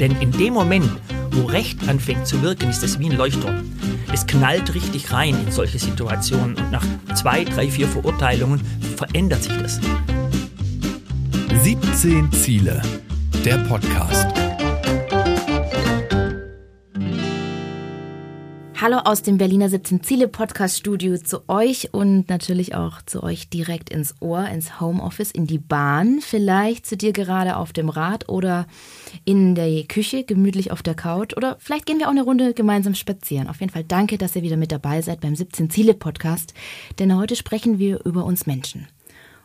Denn in dem Moment, wo Recht anfängt zu wirken, ist es wie ein Leuchtturm. Es knallt richtig rein in solche Situationen und nach zwei, drei, vier Verurteilungen verändert sich das. 17 Ziele, der Podcast. Hallo aus dem Berliner 17 Ziele Podcast Studio zu euch und natürlich auch zu euch direkt ins Ohr, ins Homeoffice, in die Bahn, vielleicht zu dir gerade auf dem Rad oder in der Küche, gemütlich auf der Couch oder vielleicht gehen wir auch eine Runde gemeinsam spazieren. Auf jeden Fall danke, dass ihr wieder mit dabei seid beim 17 Ziele Podcast, denn heute sprechen wir über uns Menschen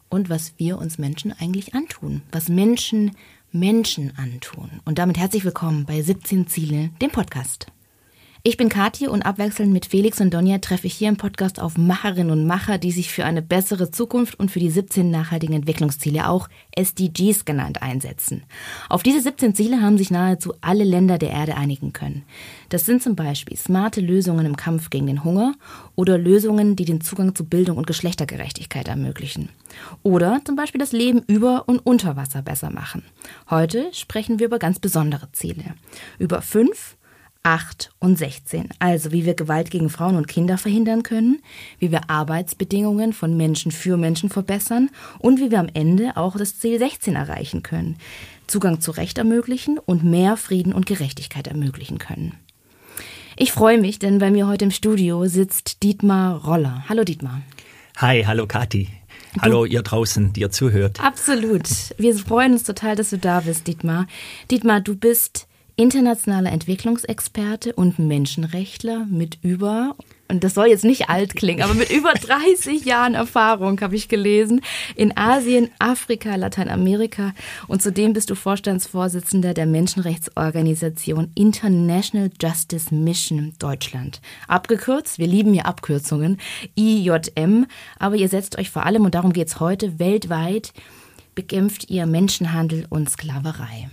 und was wir uns Menschen eigentlich antun, was Menschen Menschen antun. Und damit herzlich willkommen bei 17 Ziele, dem Podcast. Ich bin Kathi und abwechselnd mit Felix und Donja treffe ich hier im Podcast auf Macherinnen und Macher, die sich für eine bessere Zukunft und für die 17 nachhaltigen Entwicklungsziele, auch SDGs genannt, einsetzen. Auf diese 17 Ziele haben sich nahezu alle Länder der Erde einigen können. Das sind zum Beispiel smarte Lösungen im Kampf gegen den Hunger oder Lösungen, die den Zugang zu Bildung und Geschlechtergerechtigkeit ermöglichen. Oder zum Beispiel das Leben über und unter Wasser besser machen. Heute sprechen wir über ganz besondere Ziele. Über fünf 8 und 16. Also wie wir Gewalt gegen Frauen und Kinder verhindern können, wie wir Arbeitsbedingungen von Menschen für Menschen verbessern und wie wir am Ende auch das Ziel 16 erreichen können. Zugang zu Recht ermöglichen und mehr Frieden und Gerechtigkeit ermöglichen können. Ich freue mich, denn bei mir heute im Studio sitzt Dietmar Roller. Hallo Dietmar. Hi, hallo Kathi. Hallo ihr draußen, die ihr zuhört. Absolut. Wir freuen uns total, dass du da bist, Dietmar. Dietmar, du bist internationaler Entwicklungsexperte und Menschenrechtler mit über, und das soll jetzt nicht alt klingen, aber mit über 30 Jahren Erfahrung, habe ich gelesen, in Asien, Afrika, Lateinamerika. Und zudem bist du Vorstandsvorsitzender der Menschenrechtsorganisation International Justice Mission Deutschland. Abgekürzt, wir lieben hier Abkürzungen, IJM, aber ihr setzt euch vor allem, und darum geht es heute, weltweit bekämpft ihr Menschenhandel und Sklaverei.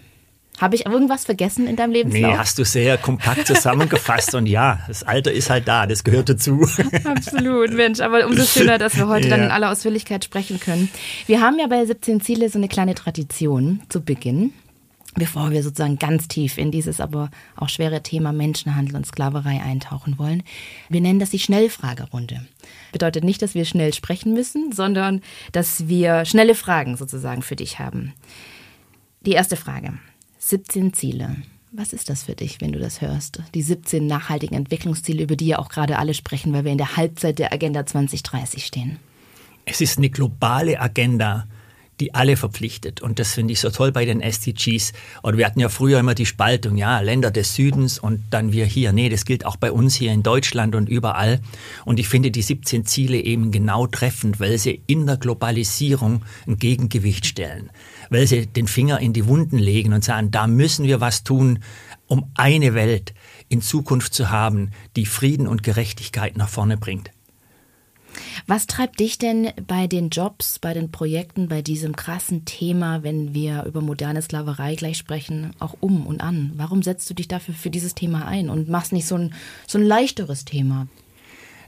Habe ich irgendwas vergessen in deinem Lebenslauf? Nee, hast du sehr kompakt zusammengefasst und ja, das Alter ist halt da, das gehört dazu. Absolut, Mensch, aber umso schöner, dass wir heute ja. dann in aller Ausführlichkeit sprechen können. Wir haben ja bei 17 Ziele so eine kleine Tradition zu Beginn bevor wir sozusagen ganz tief in dieses aber auch schwere Thema Menschenhandel und Sklaverei eintauchen wollen. Wir nennen das die Schnellfragerunde. Bedeutet nicht, dass wir schnell sprechen müssen, sondern dass wir schnelle Fragen sozusagen für dich haben. Die erste Frage. 17 Ziele. Was ist das für dich, wenn du das hörst? Die 17 nachhaltigen Entwicklungsziele, über die ja auch gerade alle sprechen, weil wir in der Halbzeit der Agenda 2030 stehen. Es ist eine globale Agenda, die alle verpflichtet. Und das finde ich so toll bei den SDGs. Und wir hatten ja früher immer die Spaltung, ja, Länder des Südens und dann wir hier. Nee, das gilt auch bei uns hier in Deutschland und überall. Und ich finde die 17 Ziele eben genau treffend, weil sie in der Globalisierung ein Gegengewicht stellen weil sie den Finger in die Wunden legen und sagen, da müssen wir was tun, um eine Welt in Zukunft zu haben, die Frieden und Gerechtigkeit nach vorne bringt. Was treibt dich denn bei den Jobs, bei den Projekten, bei diesem krassen Thema, wenn wir über moderne Sklaverei gleich sprechen, auch um und an? Warum setzt du dich dafür für dieses Thema ein und machst nicht so ein, so ein leichteres Thema?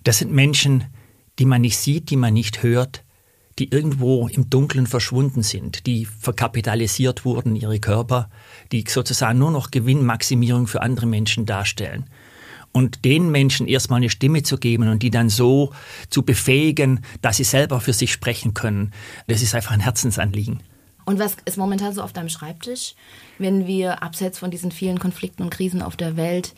Das sind Menschen, die man nicht sieht, die man nicht hört, die irgendwo im Dunkeln verschwunden sind, die verkapitalisiert wurden, ihre Körper, die sozusagen nur noch Gewinnmaximierung für andere Menschen darstellen. Und den Menschen erstmal eine Stimme zu geben und die dann so zu befähigen, dass sie selber für sich sprechen können, das ist einfach ein Herzensanliegen. Und was ist momentan so auf deinem Schreibtisch, wenn wir abseits von diesen vielen Konflikten und Krisen auf der Welt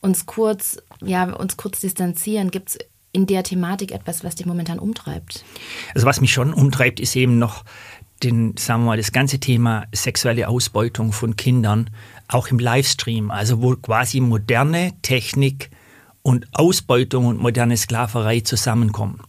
uns kurz, ja, uns kurz distanzieren? Gibt es in der Thematik etwas, was dich momentan umtreibt? Also was mich schon umtreibt, ist eben noch den, sagen wir mal, das ganze Thema sexuelle Ausbeutung von Kindern, auch im Livestream, also wo quasi moderne Technik und Ausbeutung und moderne Sklaverei zusammenkommen.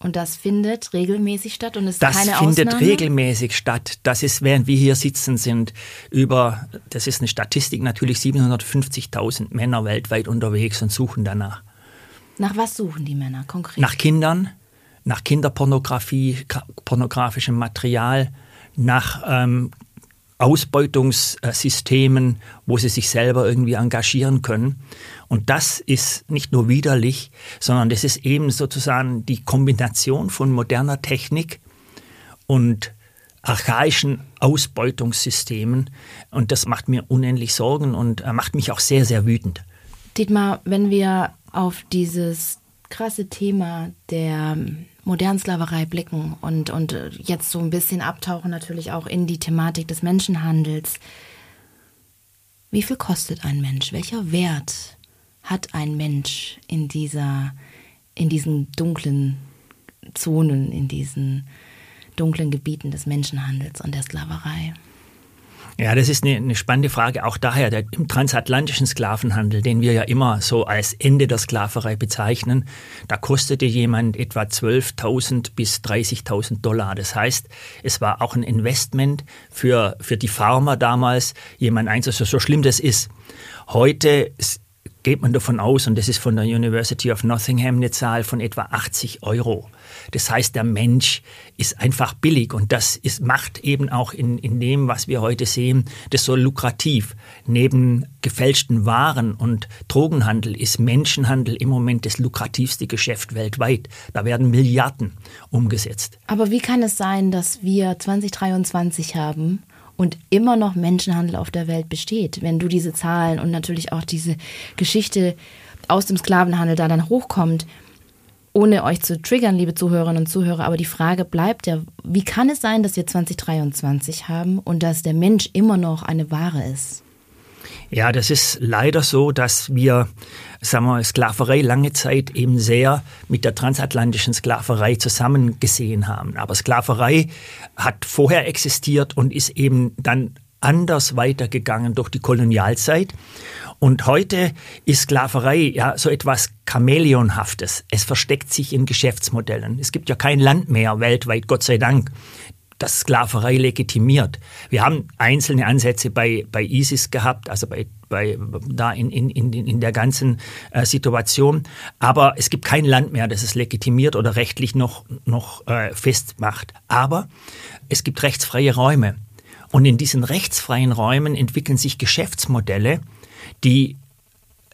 Und das findet regelmäßig statt und ist das keine Ausnahme? Das findet regelmäßig statt. Das ist, während wir hier sitzen, sind über, das ist eine Statistik, natürlich 750.000 Männer weltweit unterwegs und suchen danach. Nach was suchen die Männer konkret? Nach Kindern, nach Kinderpornografie, pornografischem Material, nach ähm, Ausbeutungssystemen, wo sie sich selber irgendwie engagieren können. Und das ist nicht nur widerlich, sondern das ist eben sozusagen die Kombination von moderner Technik und archaischen Ausbeutungssystemen. Und das macht mir unendlich Sorgen und äh, macht mich auch sehr, sehr wütend. Dietmar, wenn wir auf dieses krasse Thema der modernen Sklaverei blicken und, und äh, jetzt so ein bisschen abtauchen natürlich auch in die Thematik des Menschenhandels. Wie viel kostet ein Mensch? Welcher Wert hat ein Mensch in dieser, in diesen dunklen Zonen, in diesen dunklen Gebieten des Menschenhandels und der Sklaverei? Ja, das ist eine, eine spannende Frage. Auch daher, der, im transatlantischen Sklavenhandel, den wir ja immer so als Ende der Sklaverei bezeichnen, da kostete jemand etwa 12.000 bis 30.000 Dollar. Das heißt, es war auch ein Investment für, für die Farmer damals, jemand einzusetzen, so schlimm das ist. Heute geht man davon aus, und das ist von der University of Nottingham eine Zahl von etwa 80 Euro. Das heißt, der Mensch ist einfach billig und das ist, macht eben auch in, in dem, was wir heute sehen, das so lukrativ. Neben gefälschten Waren und Drogenhandel ist Menschenhandel im Moment das lukrativste Geschäft weltweit. Da werden Milliarden umgesetzt. Aber wie kann es sein, dass wir 2023 haben und immer noch Menschenhandel auf der Welt besteht, wenn du diese Zahlen und natürlich auch diese Geschichte aus dem Sklavenhandel da dann hochkommt? ohne euch zu triggern, liebe Zuhörerinnen und Zuhörer, aber die Frage bleibt ja, wie kann es sein, dass wir 2023 haben und dass der Mensch immer noch eine Ware ist? Ja, das ist leider so, dass wir, sagen wir, Sklaverei lange Zeit eben sehr mit der transatlantischen Sklaverei zusammengesehen haben. Aber Sklaverei hat vorher existiert und ist eben dann anders weitergegangen durch die Kolonialzeit. Und heute ist Sklaverei ja so etwas Chamäleonhaftes. Es versteckt sich in Geschäftsmodellen. Es gibt ja kein Land mehr weltweit, Gott sei Dank, das Sklaverei legitimiert. Wir haben einzelne Ansätze bei, bei ISIS gehabt, also bei, bei da in, in, in, in der ganzen äh, Situation. Aber es gibt kein Land mehr, das es legitimiert oder rechtlich noch, noch äh, festmacht. Aber es gibt rechtsfreie Räume. Und in diesen rechtsfreien Räumen entwickeln sich Geschäftsmodelle, die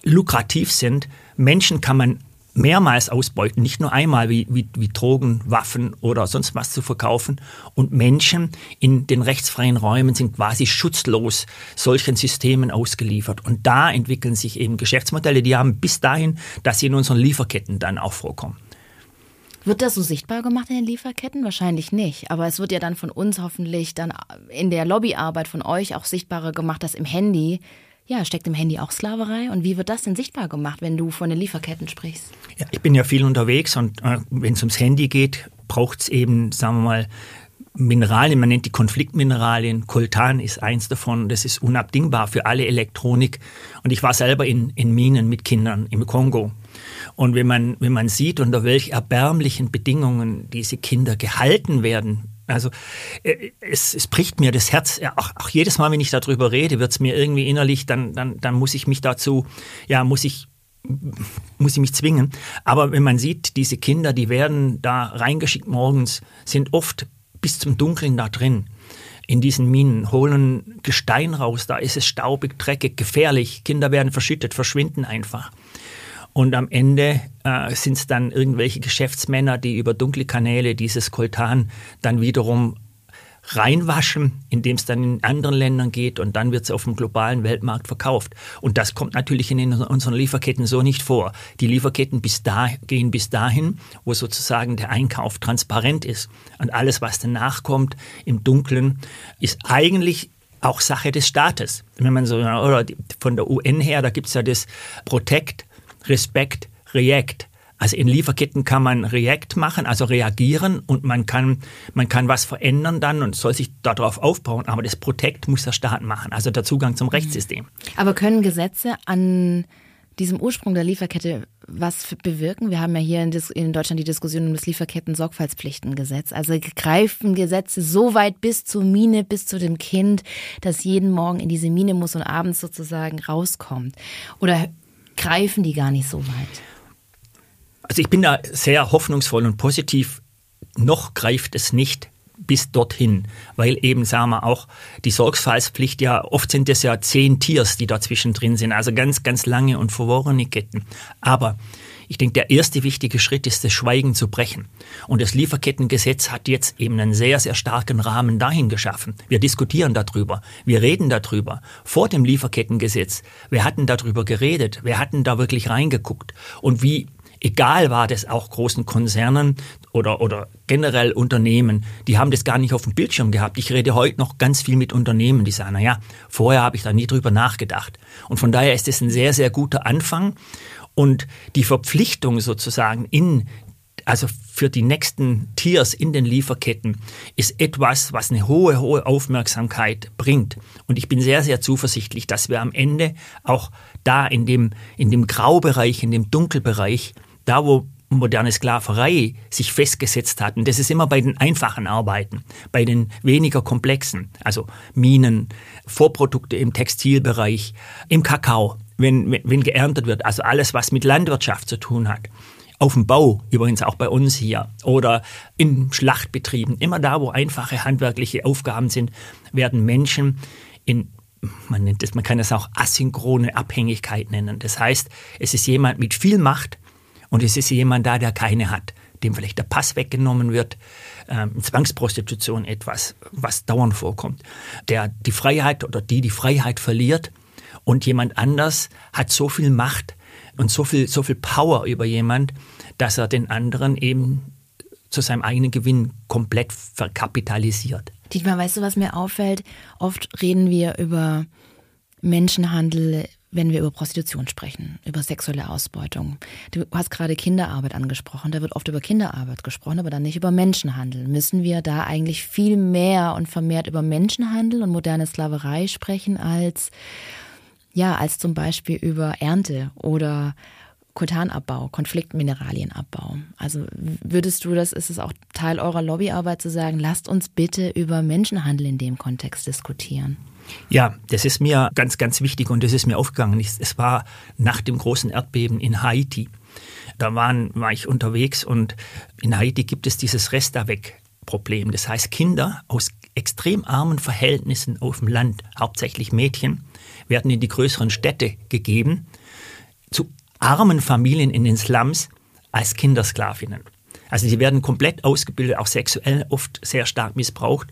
lukrativ sind. Menschen kann man mehrmals ausbeuten, nicht nur einmal wie, wie, wie Drogen, Waffen oder sonst was zu verkaufen. Und Menschen in den rechtsfreien Räumen sind quasi schutzlos solchen Systemen ausgeliefert. Und da entwickeln sich eben Geschäftsmodelle, die haben bis dahin, dass sie in unseren Lieferketten dann auch vorkommen. Wird das so sichtbar gemacht in den Lieferketten? Wahrscheinlich nicht. Aber es wird ja dann von uns hoffentlich dann in der Lobbyarbeit von euch auch sichtbarer gemacht, dass im Handy ja, steckt im Handy auch Sklaverei? Und wie wird das denn sichtbar gemacht, wenn du von den Lieferketten sprichst? Ja, ich bin ja viel unterwegs und äh, wenn es ums Handy geht, braucht es eben, sagen wir mal, Mineralien, man nennt die Konfliktmineralien. Coltan ist eins davon. Das ist unabdingbar für alle Elektronik. Und ich war selber in, in Minen mit Kindern im Kongo. Und wenn man, wenn man sieht, unter welch erbärmlichen Bedingungen diese Kinder gehalten werden, also äh, es, es bricht mir das Herz, auch, auch jedes Mal, wenn ich darüber rede, wird es mir irgendwie innerlich, dann, dann, dann muss ich mich dazu, ja, muss ich muss ich mich zwingen. Aber wenn man sieht, diese Kinder, die werden da reingeschickt morgens, sind oft bis zum Dunkeln da drin in diesen Minen, holen Gestein raus, da ist es staubig, dreckig, gefährlich. Kinder werden verschüttet, verschwinden einfach. Und am Ende äh, sind es dann irgendwelche Geschäftsmänner, die über dunkle Kanäle dieses Koltan dann wiederum reinwaschen, indem es dann in anderen Ländern geht und dann wird es auf dem globalen Weltmarkt verkauft. Und das kommt natürlich in unseren Lieferketten so nicht vor. Die Lieferketten bis da, gehen bis dahin, wo sozusagen der Einkauf transparent ist. Und alles, was danach kommt im Dunkeln, ist eigentlich auch Sache des Staates. Wenn man so, oder von der UN her, da gibt es ja das Protect, Respekt, React. Also in Lieferketten kann man React machen, also reagieren und man kann, man kann was verändern dann und soll sich darauf aufbauen. Aber das Protect muss der Staat machen, also der Zugang zum Rechtssystem. Aber können Gesetze an diesem Ursprung der Lieferkette was bewirken? Wir haben ja hier in, Deutschland die Diskussion um das Lieferketten-Sorgfaltspflichtengesetz. Also greifen Gesetze so weit bis zur Mine, bis zu dem Kind, das jeden Morgen in diese Mine muss und abends sozusagen rauskommt. Oder greifen die gar nicht so weit? Also ich bin da sehr hoffnungsvoll und positiv. Noch greift es nicht bis dorthin, weil eben, sagen wir auch, die Sorgfaltspflicht ja, oft sind es ja zehn Tiers, die dazwischen drin sind, also ganz, ganz lange und verworrene Ketten. Aber Ich denke, der erste wichtige Schritt ist, das Schweigen zu brechen. Und das Lieferkettengesetz hat jetzt eben einen sehr, sehr starken Rahmen dahin geschaffen. Wir diskutieren darüber. Wir reden darüber. Vor dem Lieferkettengesetz. Wir hatten darüber geredet. Wir hatten da wirklich reingeguckt. Und wie egal war das auch großen Konzernen oder, oder generell Unternehmen, die haben das gar nicht auf dem Bildschirm gehabt. Ich rede heute noch ganz viel mit Unternehmen, die sagen, naja, vorher habe ich da nie drüber nachgedacht. Und von daher ist es ein sehr, sehr guter Anfang. Und die Verpflichtung sozusagen in also für die nächsten Tiers in den Lieferketten ist etwas, was eine hohe, hohe Aufmerksamkeit bringt. Und ich bin sehr, sehr zuversichtlich, dass wir am Ende auch da in dem, in dem Graubereich, in dem Dunkelbereich, da wo moderne Sklaverei sich festgesetzt hat, und das ist immer bei den einfachen Arbeiten, bei den weniger komplexen, also Minen, Vorprodukte im Textilbereich, im Kakao, wenn, wenn, geerntet wird, also alles, was mit Landwirtschaft zu tun hat. Auf dem Bau, übrigens auch bei uns hier, oder in Schlachtbetrieben, immer da, wo einfache handwerkliche Aufgaben sind, werden Menschen in man nennt es, man kann es auch asynchrone Abhängigkeit nennen. Das heißt, es ist jemand mit viel Macht und es ist jemand da, der keine hat, dem vielleicht der Pass weggenommen wird, ähm, Zwangsprostitution etwas, was dauernd vorkommt, der die Freiheit oder die die Freiheit verliert und jemand anders hat so viel Macht und so viel, so viel Power über jemand, dass er den anderen eben zu seinem eigenen Gewinn komplett verkapitalisiert. Dietmar, weißt du, was mir auffällt? Oft reden wir über Menschenhandel, wenn wir über Prostitution sprechen, über sexuelle Ausbeutung. Du hast gerade Kinderarbeit angesprochen. Da wird oft über Kinderarbeit gesprochen, aber dann nicht über Menschenhandel. Müssen wir da eigentlich viel mehr und vermehrt über Menschenhandel und moderne Sklaverei sprechen als ja, als zum Beispiel über Ernte oder Koltanabbau, Konfliktmineralienabbau. Also würdest du das, ist es auch Teil eurer Lobbyarbeit zu sagen, lasst uns bitte über Menschenhandel in dem Kontext diskutieren? Ja, das ist mir ganz, ganz wichtig und das ist mir aufgegangen. Es war nach dem großen Erdbeben in Haiti. Da waren, war ich unterwegs und in Haiti gibt es dieses Restavec-Problem. Das heißt, Kinder aus extrem armen Verhältnissen auf dem Land, hauptsächlich Mädchen, werden in die größeren Städte gegeben, zu armen Familien in den Slums als Kindersklavinnen. Also die werden komplett ausgebildet, auch sexuell oft sehr stark missbraucht.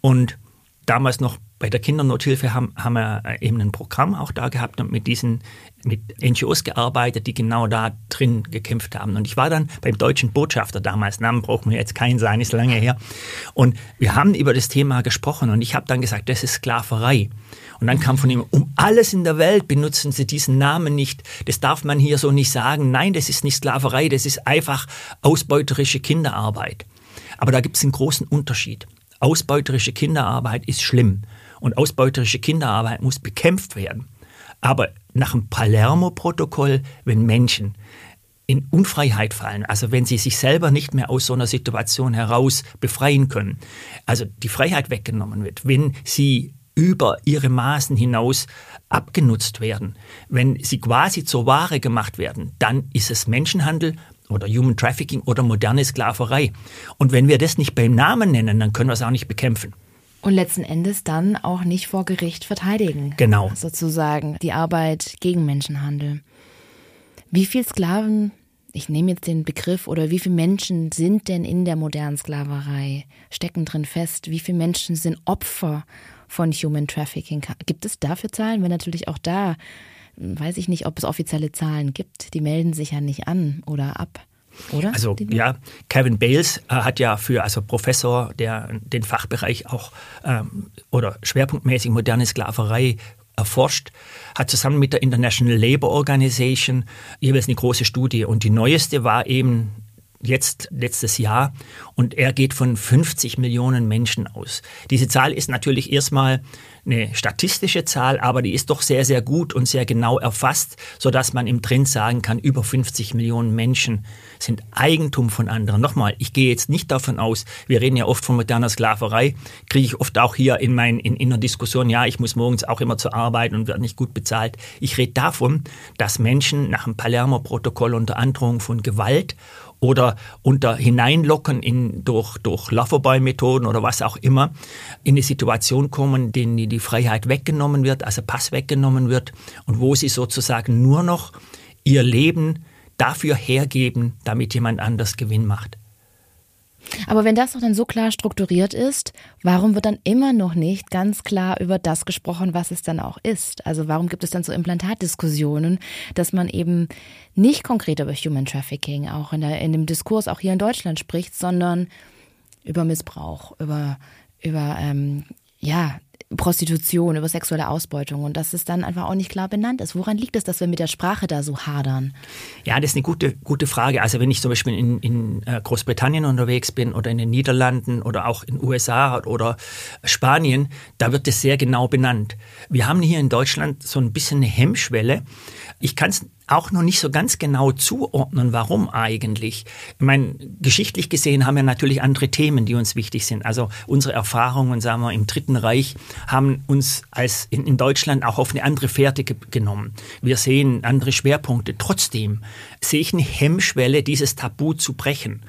Und damals noch bei der Kindernothilfe haben, haben wir eben ein Programm auch da gehabt und mit diesen mit NGOs gearbeitet, die genau da drin gekämpft haben. Und ich war dann beim deutschen Botschafter damals, Namen brauchen wir jetzt keinen sein, ist lange her. Und wir haben über das Thema gesprochen und ich habe dann gesagt, das ist Sklaverei. Und dann kam von ihm, um alles in der Welt benutzen Sie diesen Namen nicht. Das darf man hier so nicht sagen. Nein, das ist nicht Sklaverei, das ist einfach ausbeuterische Kinderarbeit. Aber da gibt es einen großen Unterschied. Ausbeuterische Kinderarbeit ist schlimm und ausbeuterische Kinderarbeit muss bekämpft werden. Aber nach dem Palermo-Protokoll, wenn Menschen in Unfreiheit fallen, also wenn sie sich selber nicht mehr aus so einer Situation heraus befreien können, also die Freiheit weggenommen wird, wenn sie über ihre Maßen hinaus abgenutzt werden, wenn sie quasi zur Ware gemacht werden, dann ist es Menschenhandel oder Human Trafficking oder moderne Sklaverei. Und wenn wir das nicht beim Namen nennen, dann können wir es auch nicht bekämpfen. Und letzten Endes dann auch nicht vor Gericht verteidigen. Genau. Sozusagen die Arbeit gegen Menschenhandel. Wie viele Sklaven, ich nehme jetzt den Begriff, oder wie viele Menschen sind denn in der modernen Sklaverei, stecken drin fest? Wie viele Menschen sind Opfer von Human Trafficking? Gibt es dafür Zahlen? Wenn natürlich auch da, weiß ich nicht, ob es offizielle Zahlen gibt. Die melden sich ja nicht an oder ab. Oder? Also ja, Kevin Bales äh, hat ja für also Professor, der den Fachbereich auch ähm, oder schwerpunktmäßig moderne Sklaverei erforscht, hat zusammen mit der International Labour Organization jeweils eine große Studie und die neueste war eben jetzt letztes Jahr und er geht von 50 Millionen Menschen aus. Diese Zahl ist natürlich erstmal eine statistische Zahl, aber die ist doch sehr, sehr gut und sehr genau erfasst, sodass man im Trend sagen kann, über 50 Millionen Menschen sind Eigentum von anderen. Nochmal, ich gehe jetzt nicht davon aus, wir reden ja oft von moderner Sklaverei, kriege ich oft auch hier in, mein, in, in der Diskussion, ja, ich muss morgens auch immer zur Arbeit und werde nicht gut bezahlt. Ich rede davon, dass Menschen nach dem Palermo-Protokoll unter Androhung von Gewalt oder unter Hineinlocken in, durch, durch Loverboy-Methoden oder was auch immer in eine Situation kommen, denen die Freiheit weggenommen wird, also Pass weggenommen wird und wo sie sozusagen nur noch ihr Leben dafür hergeben, damit jemand anders Gewinn macht. Aber wenn das doch dann so klar strukturiert ist, warum wird dann immer noch nicht ganz klar über das gesprochen, was es dann auch ist? Also warum gibt es dann so Implantatdiskussionen, dass man eben nicht konkret über Human Trafficking auch in, der, in dem Diskurs auch hier in Deutschland spricht, sondern über Missbrauch, über, über ähm, ja, Prostitution, über sexuelle Ausbeutung und dass es dann einfach auch nicht klar benannt ist. Woran liegt es, dass wir mit der Sprache da so hadern? Ja, das ist eine gute, gute Frage. Also wenn ich zum Beispiel in, in äh, Großbritannien unterwegs bin oder in den Niederlanden oder auch in USA oder Spanien, da wird das sehr genau benannt. Wir haben hier in Deutschland so ein bisschen eine Hemmschwelle. Ich kann es auch noch nicht so ganz genau zuordnen, warum eigentlich. Ich meine, geschichtlich gesehen haben wir natürlich andere Themen, die uns wichtig sind. Also unsere Erfahrungen, sagen wir, im Dritten Reich haben uns als in, in Deutschland auch auf eine andere Fährte ge genommen. Wir sehen andere Schwerpunkte. Trotzdem sehe ich eine Hemmschwelle, dieses Tabu zu brechen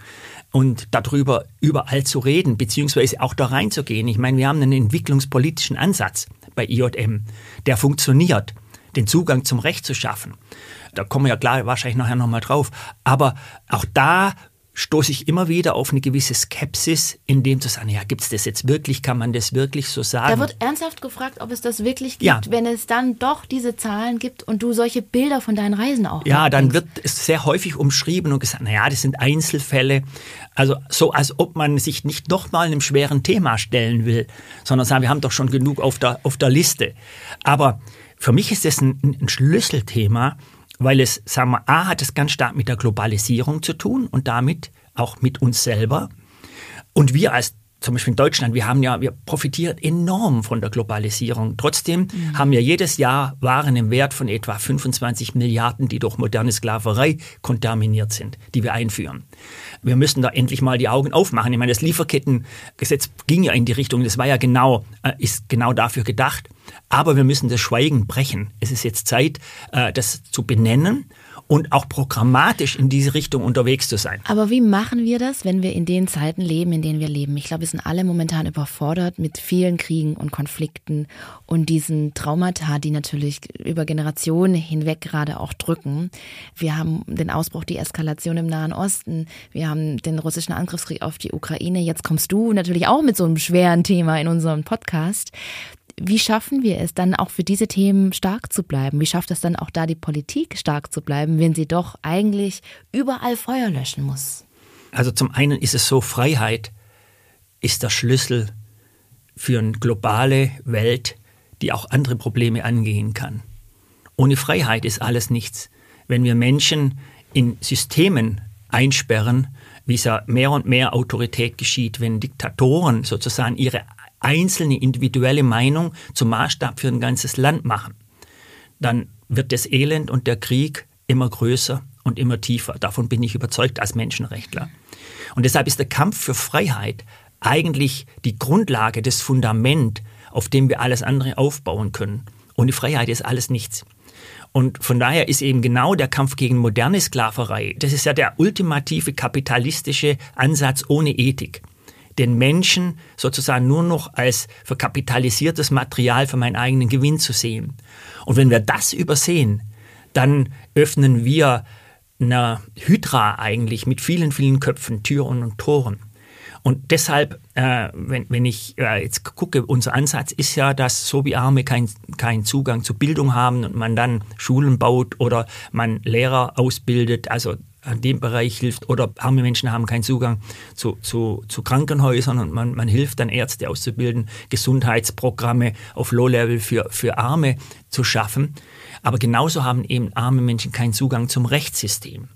und darüber überall zu reden, beziehungsweise auch da reinzugehen. Ich meine, wir haben einen entwicklungspolitischen Ansatz bei IJM, der funktioniert, den Zugang zum Recht zu schaffen. Da kommen wir ja klar wahrscheinlich nachher nochmal drauf. Aber auch da stoße ich immer wieder auf eine gewisse Skepsis, in dem zu sagen, ja, gibt es das jetzt wirklich, kann man das wirklich so sagen? Da wird ernsthaft gefragt, ob es das wirklich gibt, ja. wenn es dann doch diese Zahlen gibt und du solche Bilder von deinen Reisen auch Ja, dann wird es sehr häufig umschrieben und gesagt, naja, das sind Einzelfälle. Also so, als ob man sich nicht nochmal einem schweren Thema stellen will, sondern sagen, wir haben doch schon genug auf der, auf der Liste. Aber für mich ist das ein, ein Schlüsselthema, weil es, sagen wir, A, hat es ganz stark mit der Globalisierung zu tun und damit auch mit uns selber. Und wir als zum Beispiel in Deutschland, wir haben ja, wir profitieren enorm von der Globalisierung. Trotzdem mhm. haben wir jedes Jahr Waren im Wert von etwa 25 Milliarden, die durch moderne Sklaverei kontaminiert sind, die wir einführen. Wir müssen da endlich mal die Augen aufmachen. Ich meine, das Lieferkettengesetz ging ja in die Richtung, das war ja genau, äh, ist genau dafür gedacht. Aber wir müssen das Schweigen brechen. Es ist jetzt Zeit, äh, das zu benennen und auch programmatisch in diese Richtung unterwegs zu sein. Aber wie machen wir das, wenn wir in den Zeiten leben, in denen wir leben? Ich glaube, wir sind alle momentan überfordert mit vielen Kriegen und Konflikten und diesen Traumata, die natürlich über Generationen hinweg gerade auch drücken. Wir haben den Ausbruch, die Eskalation im Nahen Osten. Wir haben den russischen Angriffskrieg auf die Ukraine. Jetzt kommst du natürlich auch mit so einem schweren Thema in unserem Podcast. Wie schaffen wir es dann auch für diese Themen stark zu bleiben? Wie schafft es dann auch da die Politik stark zu bleiben, wenn sie doch eigentlich überall Feuer löschen muss? Also zum einen ist es so, Freiheit ist der Schlüssel für eine globale Welt, die auch andere Probleme angehen kann. Ohne Freiheit ist alles nichts. Wenn wir Menschen in Systemen einsperren, wie es ja mehr und mehr Autorität geschieht, wenn Diktatoren sozusagen ihre einzelne individuelle Meinung zum Maßstab für ein ganzes Land machen, dann wird das Elend und der Krieg immer größer und immer tiefer. Davon bin ich überzeugt als Menschenrechtler. Und deshalb ist der Kampf für Freiheit eigentlich die Grundlage, das Fundament, auf dem wir alles andere aufbauen können. Ohne Freiheit ist alles nichts. Und von daher ist eben genau der Kampf gegen moderne Sklaverei, das ist ja der ultimative kapitalistische Ansatz ohne Ethik den Menschen sozusagen nur noch als verkapitalisiertes Material für meinen eigenen Gewinn zu sehen. Und wenn wir das übersehen, dann öffnen wir einer Hydra eigentlich mit vielen, vielen Köpfen, Türen und Toren. Und deshalb, äh, wenn, wenn ich äh, jetzt gucke, unser Ansatz ist ja, dass so wie Arme keinen kein Zugang zu Bildung haben und man dann Schulen baut oder man Lehrer ausbildet, also an dem Bereich hilft oder arme Menschen haben keinen Zugang zu, zu, zu Krankenhäusern und man, man hilft dann Ärzte auszubilden, Gesundheitsprogramme auf Low-Level für, für Arme zu schaffen. Aber genauso haben eben arme Menschen keinen Zugang zum Rechtssystem.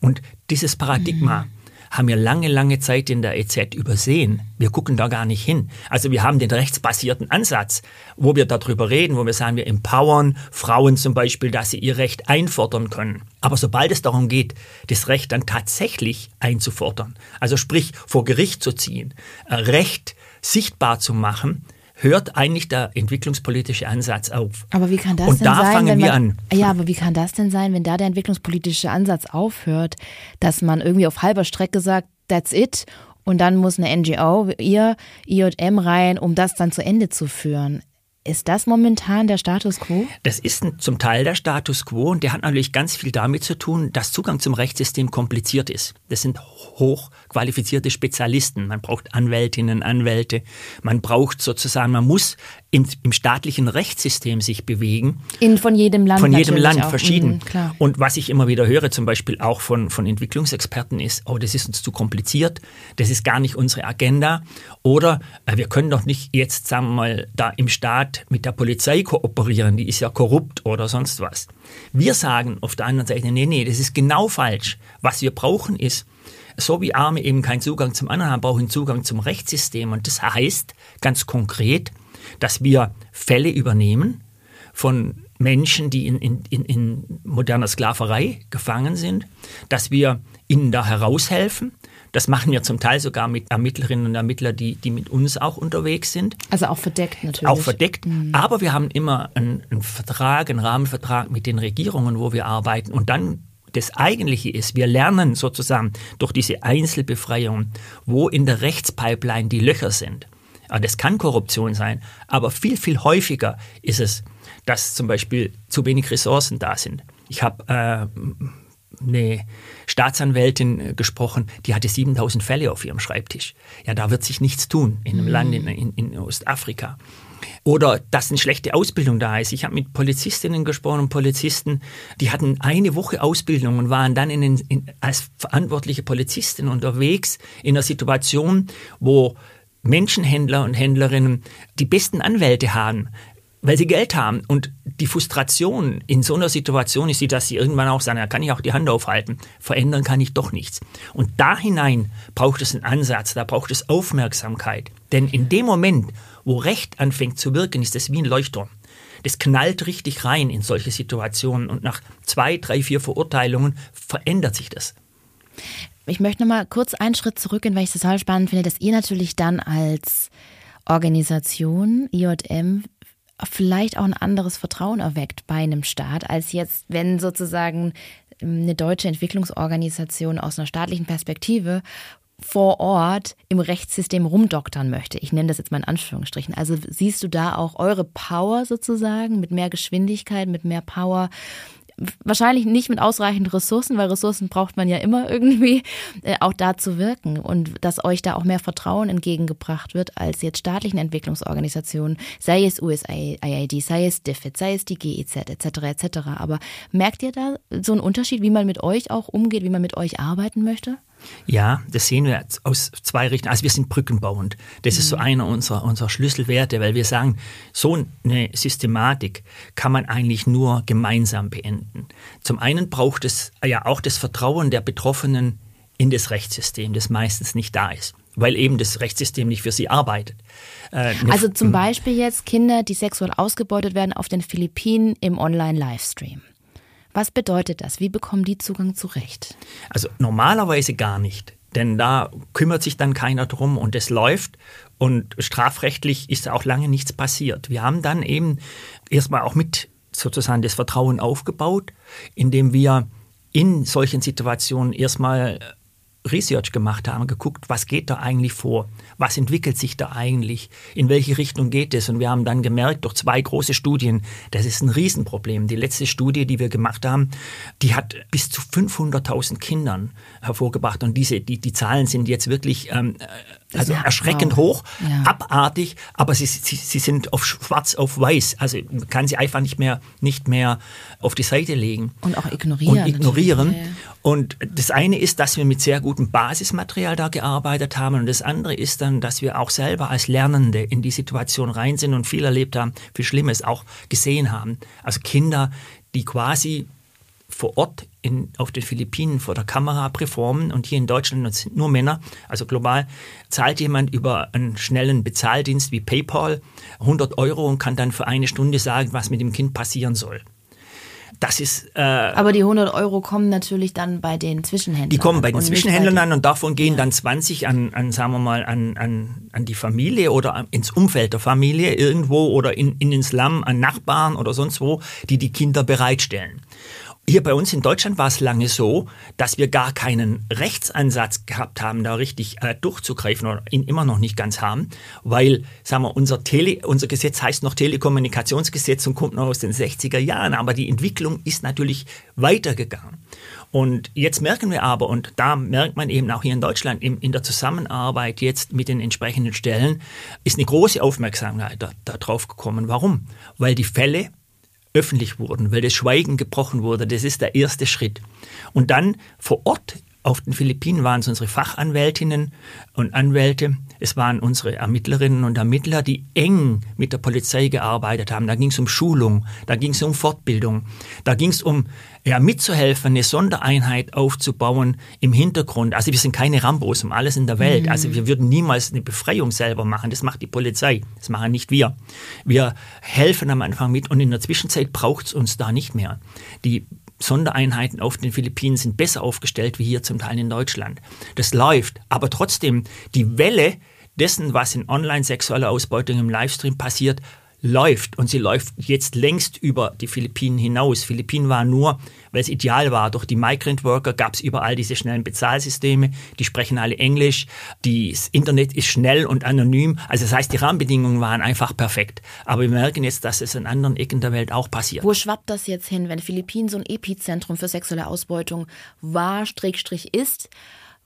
Und dieses Paradigma, mhm haben wir lange, lange Zeit in der EZ übersehen. Wir gucken da gar nicht hin. Also wir haben den rechtsbasierten Ansatz, wo wir darüber reden, wo wir sagen, wir empowern Frauen zum Beispiel, dass sie ihr Recht einfordern können. Aber sobald es darum geht, das Recht dann tatsächlich einzufordern, also sprich vor Gericht zu ziehen, äh, Recht sichtbar zu machen, hört eigentlich der entwicklungspolitische Ansatz auf. Aber wie kann das Und denn da sein, fangen wir man, an. Ja, aber wie kann das denn sein, wenn da der entwicklungspolitische Ansatz aufhört, dass man irgendwie auf halber Strecke sagt, that's it und dann muss eine NGO, ihr IJM rein, um das dann zu Ende zu führen? Ist das momentan der Status quo? Das ist zum Teil der Status quo und der hat natürlich ganz viel damit zu tun, dass Zugang zum Rechtssystem kompliziert ist. Das sind hochqualifizierte Spezialisten. Man braucht Anwältinnen, Anwälte. Man braucht sozusagen, man muss im, im staatlichen Rechtssystem sich bewegen. In, von jedem Land. Von jedem Land, auch. verschieden. Mhm, und was ich immer wieder höre, zum Beispiel auch von, von Entwicklungsexperten, ist, oh, das ist uns zu kompliziert, das ist gar nicht unsere Agenda. Oder äh, wir können doch nicht jetzt, sagen wir mal, da im Staat mit der Polizei kooperieren, die ist ja korrupt oder sonst was. Wir sagen auf der anderen Seite, nee, nee, das ist genau falsch. Was wir brauchen ist, so wie Arme eben keinen Zugang zum anderen haben, brauchen Zugang zum Rechtssystem. Und das heißt ganz konkret, dass wir Fälle übernehmen von Menschen, die in, in, in moderner Sklaverei gefangen sind, dass wir ihnen da heraushelfen, das machen wir zum Teil sogar mit Ermittlerinnen und Ermittlern, die, die mit uns auch unterwegs sind. Also auch verdeckt natürlich. Auch verdeckt. Mhm. Aber wir haben immer einen, einen Vertrag, einen Rahmenvertrag mit den Regierungen, wo wir arbeiten. Und dann das Eigentliche ist, wir lernen sozusagen durch diese Einzelbefreiung, wo in der Rechtspipeline die Löcher sind. Das kann Korruption sein, aber viel, viel häufiger ist es, dass zum Beispiel zu wenig Ressourcen da sind. Ich habe äh, eine Staatsanwältin gesprochen, die hatte 7000 Fälle auf ihrem Schreibtisch. Ja, da wird sich nichts tun in einem mhm. Land in, in, in, Ostafrika. Oder dass eine schlechte Ausbildung da ist. Ich habe mit Polizistinnen gesprochen und Polizisten, die hatten eine Woche Ausbildung und waren dann in, in, als verantwortliche Polizistin unterwegs in einer Situation, wo Menschenhändler und Händlerinnen die besten Anwälte haben, weil sie Geld haben. Und die Frustration in so einer Situation ist sie, dass sie irgendwann auch sagen, da kann ich auch die Hand aufhalten. Verändern kann ich doch nichts. Und da hinein braucht es einen Ansatz, da braucht es Aufmerksamkeit. Denn in dem Moment, wo Recht anfängt zu wirken, ist das wie ein Leuchtturm. Das knallt richtig rein in solche Situationen und nach zwei, drei, vier Verurteilungen verändert sich das. Ich möchte noch mal kurz einen Schritt zurückgehen, weil ich es total spannend finde, dass ihr natürlich dann als Organisation IJM vielleicht auch ein anderes Vertrauen erweckt bei einem Staat, als jetzt, wenn sozusagen eine deutsche Entwicklungsorganisation aus einer staatlichen Perspektive vor Ort im Rechtssystem rumdoktern möchte. Ich nenne das jetzt mal in Anführungsstrichen. Also siehst du da auch eure Power sozusagen mit mehr Geschwindigkeit, mit mehr Power wahrscheinlich nicht mit ausreichend Ressourcen, weil Ressourcen braucht man ja immer irgendwie, äh, auch da zu wirken und dass euch da auch mehr Vertrauen entgegengebracht wird als jetzt staatlichen Entwicklungsorganisationen, sei es USAID, sei es DFID, sei es die GEZ etc. etc. Aber merkt ihr da so einen Unterschied, wie man mit euch auch umgeht, wie man mit euch arbeiten möchte? Ja, das sehen wir aus zwei Richtungen. Also wir sind brückenbauend. Das mhm. ist so mhm. einer unserer, unserer Schlüsselwerte, weil wir sagen, so eine Systematik kann man eigentlich nur gemeinsam beenden. Zum einen braucht es ja auch das Vertrauen der Betroffenen in das Rechtssystem, das meistens nicht da ist weil eben das Rechtssystem nicht für sie arbeitet. Äh, also zum Beispiel jetzt Kinder, die sexuell ausgebeutet werden auf den Philippinen im Online-Livestream. Was bedeutet das? Wie bekommen die Zugang zu Recht? Also normalerweise gar nicht. Denn da kümmert sich dann keiner drum und es läuft und strafrechtlich ist auch lange nichts passiert. Wir haben dann eben erstmal auch mit sozusagen das Vertrauen aufgebaut, indem wir in solchen Situationen erstmal Research gemacht haben, geguckt, was geht da eigentlich vor, was entwickelt sich da eigentlich, in welche Richtung geht es. Und wir haben dann gemerkt, durch zwei große Studien, das ist ein Riesenproblem. Die letzte Studie, die wir gemacht haben, die hat bis zu 500.000 Kindern hervorgebracht. Und diese, die, die Zahlen sind jetzt wirklich ähm, also ja, erschreckend hoch, ja. abartig, aber sie, sie, sie sind auf schwarz auf weiß. Also man kann sie einfach nicht mehr, nicht mehr auf die Seite legen. Und auch ignorieren. Und ignorieren. Ja, und das eine ist, dass wir mit sehr gutem Basismaterial da gearbeitet haben. Und das andere ist dann, dass wir auch selber als Lernende in die Situation rein sind und viel erlebt haben, viel Schlimmes auch gesehen haben. Also Kinder, die quasi vor Ort in, auf den Philippinen vor der Kamera performen und hier in Deutschland sind nur Männer, also global, zahlt jemand über einen schnellen Bezahldienst wie PayPal 100 Euro und kann dann für eine Stunde sagen, was mit dem Kind passieren soll. Das ist. Äh, Aber die 100 Euro kommen natürlich dann bei den Zwischenhändlern. Die kommen bei den Zwischenhändlern an und davon gehen ja. dann 20 an, an, sagen wir mal, an, an, an die Familie oder ins Umfeld der Familie irgendwo oder in, in den Slum an Nachbarn oder sonst wo, die die Kinder bereitstellen. Hier bei uns in Deutschland war es lange so, dass wir gar keinen Rechtsansatz gehabt haben, da richtig äh, durchzugreifen oder ihn immer noch nicht ganz haben, weil, sagen wir, unser, Tele, unser Gesetz heißt noch Telekommunikationsgesetz und kommt noch aus den 60er Jahren, aber die Entwicklung ist natürlich weitergegangen. Und jetzt merken wir aber, und da merkt man eben auch hier in Deutschland in, in der Zusammenarbeit jetzt mit den entsprechenden Stellen, ist eine große Aufmerksamkeit da, da gekommen. Warum? Weil die Fälle öffentlich wurden, weil das Schweigen gebrochen wurde. Das ist der erste Schritt. Und dann vor Ort auf den Philippinen waren es unsere Fachanwältinnen und Anwälte, es waren unsere Ermittlerinnen und Ermittler, die eng mit der Polizei gearbeitet haben. Da ging es um Schulung, da ging es um Fortbildung, da ging es um ja, mitzuhelfen, eine Sondereinheit aufzubauen im Hintergrund. Also wir sind keine Rambos um alles in der Welt. Also mhm. wir würden niemals eine Befreiung selber machen. Das macht die Polizei. Das machen nicht wir. Wir helfen am Anfang mit und in der Zwischenzeit braucht es uns da nicht mehr. Die Sondereinheiten auf den Philippinen sind besser aufgestellt wie hier zum Teil in Deutschland. Das läuft, aber trotzdem die Welle dessen, was in Online-sexueller Ausbeutung im Livestream passiert, läuft und sie läuft jetzt längst über die Philippinen hinaus. Philippinen war nur, weil es ideal war, durch die Migrant Worker gab es überall diese schnellen Bezahlsysteme, die sprechen alle Englisch, das Internet ist schnell und anonym, also das heißt, die Rahmenbedingungen waren einfach perfekt. Aber wir merken jetzt, dass es in anderen Ecken der Welt auch passiert. Wo schwappt das jetzt hin, wenn Philippinen so ein Epizentrum für sexuelle Ausbeutung war, Strickstrich ist?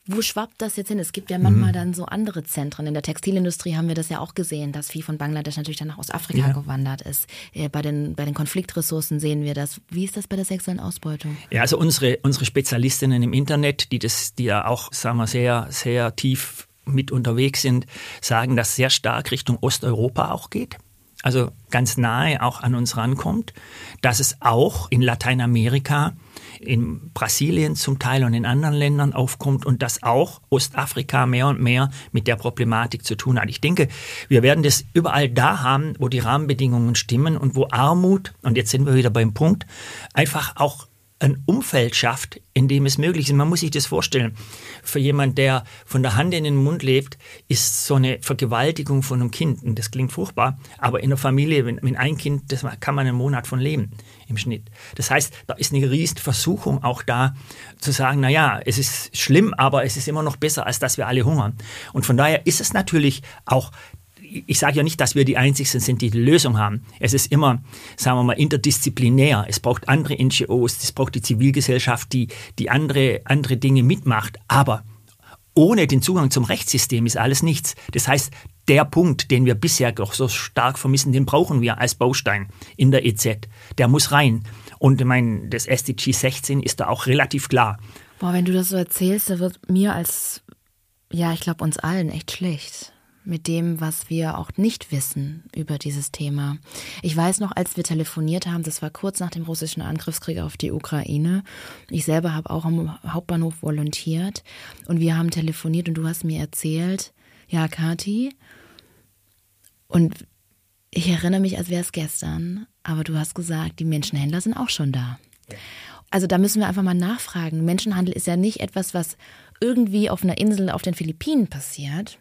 Wo schwappt das jetzt hin? Es gibt ja manchmal mhm. dann so andere Zentren. In der Textilindustrie haben wir das ja auch gesehen, dass Vieh von Bangladesch natürlich dann nach Ostafrika ja. gewandert ist. Äh, bei den, bei den Konfliktressourcen sehen wir das. Wie ist das bei der sexuellen Ausbeutung? Ja, also unsere, unsere Spezialistinnen im Internet, die das, die ja auch, sagen wir, sehr, sehr tief mit unterwegs sind, sagen, dass sehr stark Richtung Osteuropa auch geht also ganz nahe auch an uns rankommt, dass es auch in Lateinamerika in Brasilien zum Teil und in anderen Ländern aufkommt und dass auch Ostafrika mehr und mehr mit der Problematik zu tun hat. Ich denke, wir werden das überall da haben, wo die Rahmenbedingungen stimmen und wo Armut, und jetzt sind wir wieder beim Punkt, einfach auch ein Umfeld schafft, in dem es möglich ist. Man muss sich das vorstellen. Für jemand, der von der Hand in den Mund lebt, ist so eine Vergewaltigung von einem Kind, und das klingt furchtbar, aber in der Familie, wenn, wenn ein Kind, das kann man einen Monat von leben im Schnitt. Das heißt, da ist eine riesige Versuchung auch da, zu sagen, na ja, es ist schlimm, aber es ist immer noch besser, als dass wir alle hungern. Und von daher ist es natürlich auch ich sage ja nicht, dass wir die Einzigen sind, die die Lösung haben. Es ist immer, sagen wir mal, interdisziplinär. Es braucht andere NGOs, es braucht die Zivilgesellschaft, die, die andere, andere Dinge mitmacht. Aber ohne den Zugang zum Rechtssystem ist alles nichts. Das heißt, der Punkt, den wir bisher doch so stark vermissen, den brauchen wir als Baustein in der EZ. Der muss rein. Und ich meine, das SDG 16 ist da auch relativ klar. Boah, wenn du das so erzählst, da wird mir als, ja, ich glaube uns allen echt schlecht mit dem, was wir auch nicht wissen über dieses Thema. Ich weiß noch, als wir telefoniert haben, das war kurz nach dem russischen Angriffskrieg auf die Ukraine. Ich selber habe auch am Hauptbahnhof volontiert und wir haben telefoniert und du hast mir erzählt, ja, Kati, und ich erinnere mich, als wäre es gestern, aber du hast gesagt, die Menschenhändler sind auch schon da. Also da müssen wir einfach mal nachfragen. Menschenhandel ist ja nicht etwas, was irgendwie auf einer Insel auf den Philippinen passiert,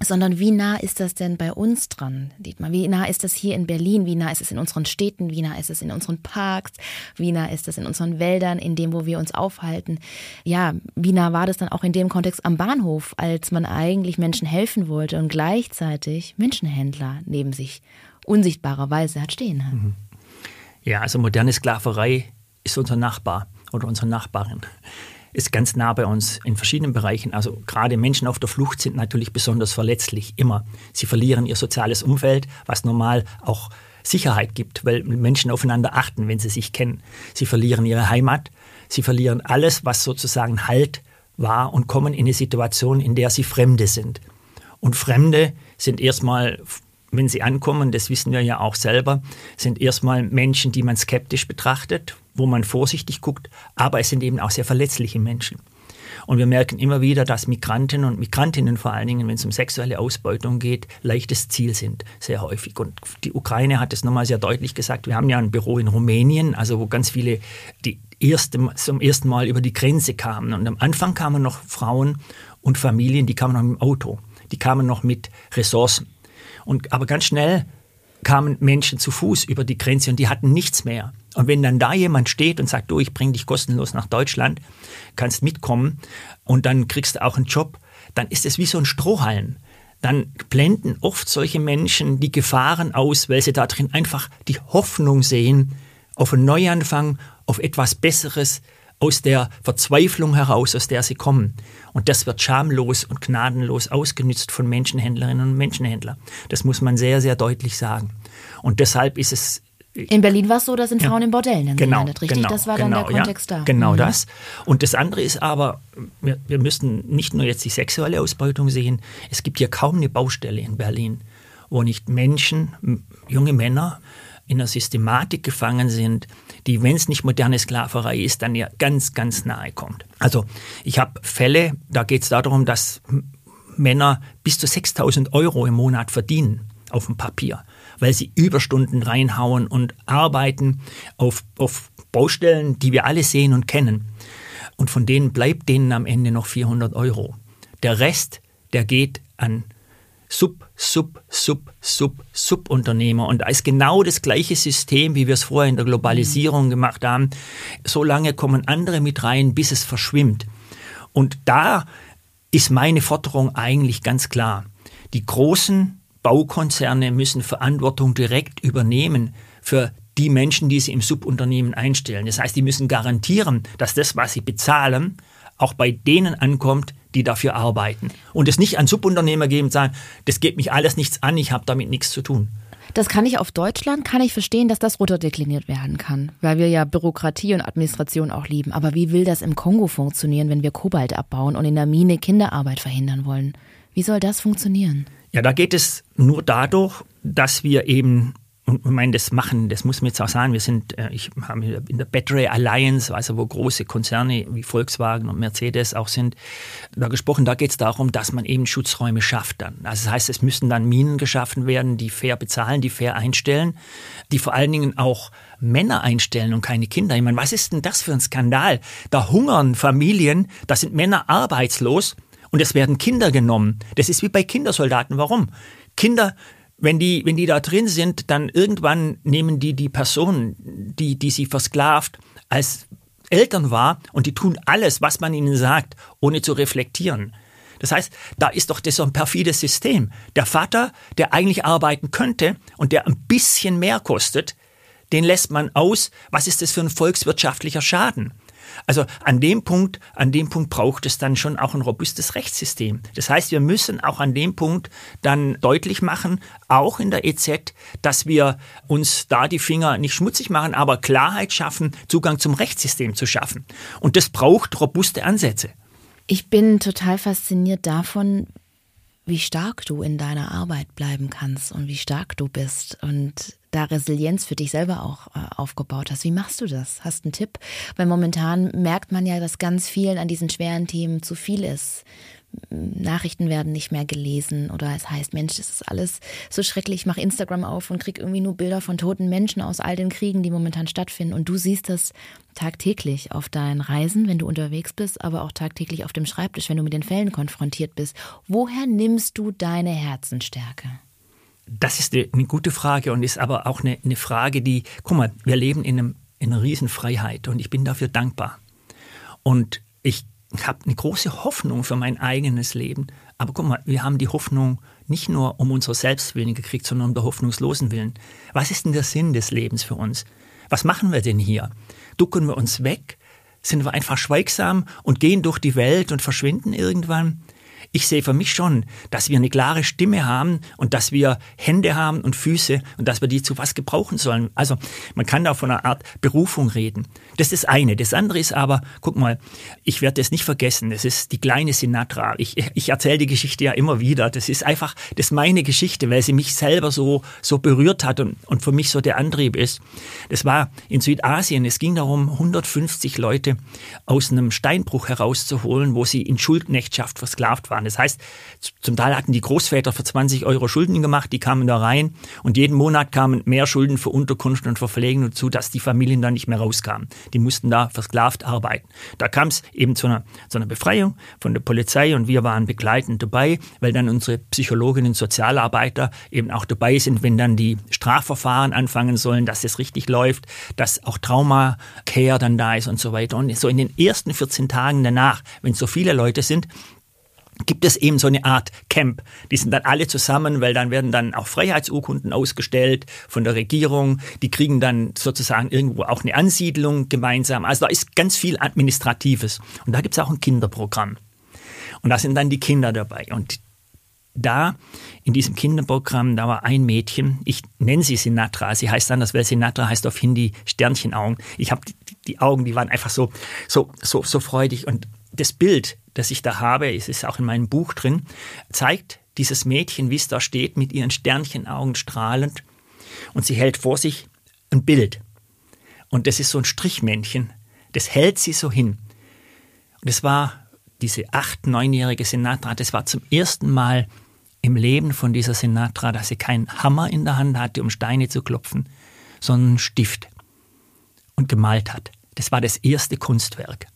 sondern wie nah ist das denn bei uns dran, Dietmar? Wie nah ist das hier in Berlin? Wie nah ist es in unseren Städten? Wie nah ist es in unseren Parks? Wie nah ist es in unseren Wäldern, in dem, wo wir uns aufhalten? Ja, wie nah war das dann auch in dem Kontext am Bahnhof, als man eigentlich Menschen helfen wollte und gleichzeitig Menschenhändler neben sich unsichtbarerweise hat stehen? Mhm. Ja, also moderne Sklaverei ist unser Nachbar oder unsere Nachbarin ist ganz nah bei uns in verschiedenen Bereichen. Also gerade Menschen auf der Flucht sind natürlich besonders verletzlich, immer. Sie verlieren ihr soziales Umfeld, was normal auch Sicherheit gibt, weil Menschen aufeinander achten, wenn sie sich kennen. Sie verlieren ihre Heimat, sie verlieren alles, was sozusagen Halt war und kommen in eine Situation, in der sie Fremde sind. Und Fremde sind erstmal wenn sie ankommen, das wissen wir ja auch selber, sind erstmal Menschen, die man skeptisch betrachtet, wo man vorsichtig guckt, aber es sind eben auch sehr verletzliche Menschen. Und wir merken immer wieder, dass Migranten und Migrantinnen vor allen Dingen, wenn es um sexuelle Ausbeutung geht, leichtes Ziel sind, sehr häufig. Und die Ukraine hat es nochmal sehr deutlich gesagt. Wir haben ja ein Büro in Rumänien, also wo ganz viele die erste, zum ersten Mal über die Grenze kamen. Und am Anfang kamen noch Frauen und Familien, die kamen noch mit dem Auto, die kamen noch mit Ressourcen. Und, aber ganz schnell kamen Menschen zu Fuß über die Grenze und die hatten nichts mehr. Und wenn dann da jemand steht und sagt, du, ich bringe dich kostenlos nach Deutschland, kannst mitkommen und dann kriegst du auch einen Job, dann ist es wie so ein Strohhalm. Dann blenden oft solche Menschen die Gefahren aus, weil sie da drin einfach die Hoffnung sehen auf einen Neuanfang, auf etwas Besseres, aus der Verzweiflung heraus, aus der sie kommen. Und das wird schamlos und gnadenlos ausgenützt von Menschenhändlerinnen und Menschenhändlern. Das muss man sehr, sehr deutlich sagen. Und deshalb ist es in Berlin war es so, da sind Frauen ja. in Bordellen dann genau, gelandet, richtig? Genau, das war genau, dann der Kontext ja, da. Genau mhm. das. Und das andere ist aber, wir, wir müssen nicht nur jetzt die sexuelle Ausbeutung sehen, es gibt hier kaum eine Baustelle in Berlin, wo nicht Menschen, junge Männer, in einer Systematik gefangen sind, die, wenn es nicht moderne Sklaverei ist, dann ja ganz, ganz nahe kommt. Also ich habe Fälle, da geht es darum, dass Männer bis zu 6000 Euro im Monat verdienen auf dem Papier, weil sie Überstunden reinhauen und arbeiten auf, auf Baustellen, die wir alle sehen und kennen. Und von denen bleibt denen am Ende noch 400 Euro. Der Rest, der geht an Sub, Sub, Sub, Sub, Subunternehmer. Und da ist genau das gleiche System, wie wir es vorher in der Globalisierung mhm. gemacht haben. So lange kommen andere mit rein, bis es verschwimmt. Und da ist meine Forderung eigentlich ganz klar. Die großen Baukonzerne müssen Verantwortung direkt übernehmen für die Menschen, die sie im Subunternehmen einstellen. Das heißt, die müssen garantieren, dass das, was sie bezahlen, auch bei denen ankommt, die dafür arbeiten. Und es nicht an Subunternehmer geben und sagen, das geht mich alles nichts an, ich habe damit nichts zu tun. Das kann ich auf Deutschland, kann ich verstehen, dass das runterdekliniert werden kann, weil wir ja Bürokratie und Administration auch lieben. Aber wie will das im Kongo funktionieren, wenn wir Kobalt abbauen und in der Mine Kinderarbeit verhindern wollen? Wie soll das funktionieren? Ja, da geht es nur dadurch, dass wir eben und ich meine, das machen, das muss man jetzt auch sagen, wir sind, äh, ich habe in der Battery Alliance, also wo große Konzerne wie Volkswagen und Mercedes auch sind, da gesprochen, da geht es darum, dass man eben Schutzräume schafft dann. Also das heißt, es müssen dann Minen geschaffen werden, die fair bezahlen, die fair einstellen, die vor allen Dingen auch Männer einstellen und keine Kinder. Ich meine, was ist denn das für ein Skandal? Da hungern Familien, da sind Männer arbeitslos und es werden Kinder genommen. Das ist wie bei Kindersoldaten. Warum? Kinder wenn die, wenn die da drin sind, dann irgendwann nehmen die die Person, die, die sie versklavt, als Eltern wahr und die tun alles, was man ihnen sagt, ohne zu reflektieren. Das heißt, da ist doch das so ein perfides System. Der Vater, der eigentlich arbeiten könnte und der ein bisschen mehr kostet, den lässt man aus. Was ist das für ein volkswirtschaftlicher Schaden? Also an dem Punkt, an dem Punkt braucht es dann schon auch ein robustes Rechtssystem. Das heißt, wir müssen auch an dem Punkt dann deutlich machen, auch in der EZ, dass wir uns da die Finger nicht schmutzig machen, aber Klarheit schaffen, Zugang zum Rechtssystem zu schaffen. Und das braucht robuste Ansätze. Ich bin total fasziniert davon, wie stark du in deiner Arbeit bleiben kannst und wie stark du bist und da Resilienz für dich selber auch äh, aufgebaut hast. Wie machst du das? Hast du einen Tipp? Weil momentan merkt man ja, dass ganz vielen an diesen schweren Themen zu viel ist. Nachrichten werden nicht mehr gelesen oder es heißt, Mensch, das ist alles so schrecklich, ich mache Instagram auf und krieg irgendwie nur Bilder von toten Menschen aus all den Kriegen, die momentan stattfinden. Und du siehst das tagtäglich auf deinen Reisen, wenn du unterwegs bist, aber auch tagtäglich auf dem Schreibtisch, wenn du mit den Fällen konfrontiert bist. Woher nimmst du deine Herzenstärke? Das ist eine, gute Frage und ist aber auch eine, eine Frage, die, guck mal, wir leben in, einem, in einer Riesenfreiheit und ich bin dafür dankbar. Und ich habe eine große Hoffnung für mein eigenes Leben. Aber guck mal, wir haben die Hoffnung nicht nur um unser Selbstwillen gekriegt, sondern um der hoffnungslosen Willen. Was ist denn der Sinn des Lebens für uns? Was machen wir denn hier? Ducken wir uns weg? Sind wir einfach schweigsam und gehen durch die Welt und verschwinden irgendwann? Ich sehe für mich schon, dass wir eine klare Stimme haben und dass wir Hände haben und Füße und dass wir die zu was gebrauchen sollen. Also man kann da von einer Art Berufung reden. Das ist das eine. Das andere ist aber, guck mal, ich werde das nicht vergessen. Das ist die kleine Sinatra. Ich, ich erzähle die Geschichte ja immer wieder. Das ist einfach, das ist meine Geschichte, weil sie mich selber so, so berührt hat und, und für mich so der Antrieb ist. Das war in Südasien. Es ging darum, 150 Leute aus einem Steinbruch herauszuholen, wo sie in Schuldknechtschaft versklavt waren waren. Das heißt, zum Teil hatten die Großväter für 20 Euro Schulden gemacht, die kamen da rein und jeden Monat kamen mehr Schulden für Unterkunft und Verpflegung dazu, dass die Familien dann nicht mehr rauskamen. Die mussten da versklavt arbeiten. Da kam es eben zu einer, zu einer Befreiung von der Polizei und wir waren begleitend dabei, weil dann unsere Psychologinnen und Sozialarbeiter eben auch dabei sind, wenn dann die Strafverfahren anfangen sollen, dass es richtig läuft, dass auch Trauma-Care dann da ist und so weiter. Und so in den ersten 14 Tagen danach, wenn so viele Leute sind, gibt es eben so eine Art Camp. Die sind dann alle zusammen, weil dann werden dann auch Freiheitsurkunden ausgestellt von der Regierung. Die kriegen dann sozusagen irgendwo auch eine Ansiedlung gemeinsam. Also da ist ganz viel Administratives. Und da gibt es auch ein Kinderprogramm. Und da sind dann die Kinder dabei. Und da in diesem Kinderprogramm, da war ein Mädchen, ich nenne sie Sinatra, sie heißt anders, weil Sinatra heißt auf Hindi Sternchenaugen. Ich habe die, die, Augen, die waren einfach so, so, so, so freudig. Und das Bild, das ich da habe, es ist auch in meinem Buch drin, zeigt dieses Mädchen, wie es da steht, mit ihren Sternchenaugen strahlend. Und sie hält vor sich ein Bild. Und das ist so ein Strichmännchen. Das hält sie so hin. Und es war diese acht-, neunjährige Sinatra, das war zum ersten Mal im Leben von dieser Sinatra, dass sie keinen Hammer in der Hand hatte, um Steine zu klopfen, sondern einen Stift und gemalt hat. Das war das erste Kunstwerk.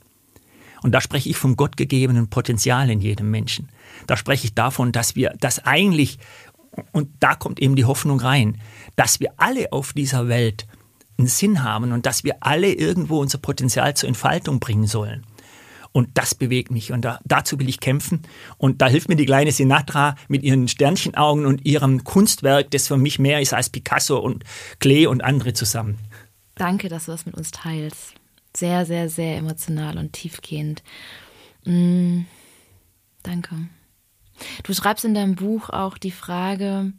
Und da spreche ich vom gottgegebenen Potenzial in jedem Menschen. Da spreche ich davon, dass wir das eigentlich, und da kommt eben die Hoffnung rein, dass wir alle auf dieser Welt einen Sinn haben und dass wir alle irgendwo unser Potenzial zur Entfaltung bringen sollen. Und das bewegt mich und da, dazu will ich kämpfen. Und da hilft mir die kleine Sinatra mit ihren Sternchenaugen und ihrem Kunstwerk, das für mich mehr ist als Picasso und Klee und andere zusammen. Danke, dass du das mit uns teilst. Sehr, sehr, sehr emotional und tiefgehend. Mm, danke. Du schreibst in deinem Buch auch die Frage,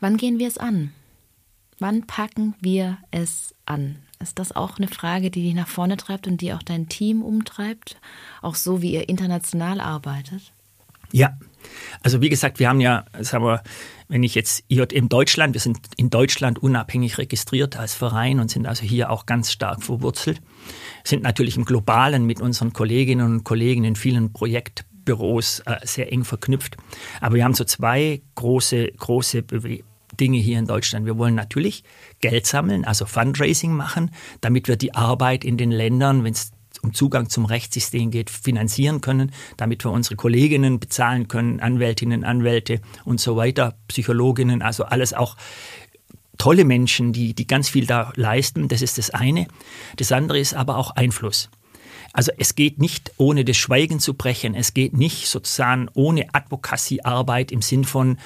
wann gehen wir es an? Wann packen wir es an? Ist das auch eine Frage, die dich nach vorne treibt und die auch dein Team umtreibt? Auch so, wie ihr international arbeitet? Ja, also wie gesagt, wir haben ja, sagen wir, wenn ich jetzt IJM Deutschland, wir sind in Deutschland unabhängig registriert als Verein und sind also hier auch ganz stark verwurzelt, sind natürlich im Globalen mit unseren Kolleginnen und Kollegen in vielen Projektbüros äh, sehr eng verknüpft. Aber wir haben so zwei große, große Dinge hier in Deutschland. Wir wollen natürlich Geld sammeln, also Fundraising machen, damit wir die Arbeit in den Ländern, wenn es um Zugang zum Rechtssystem geht, finanzieren können, damit wir unsere Kolleginnen bezahlen können, Anwältinnen, Anwälte und so weiter, Psychologinnen, also alles auch tolle Menschen, die, die ganz viel da leisten. Das ist das eine. Das andere ist aber auch Einfluss. Also es geht nicht ohne das Schweigen zu brechen. Es geht nicht sozusagen ohne Advocacy-Arbeit im Sinn von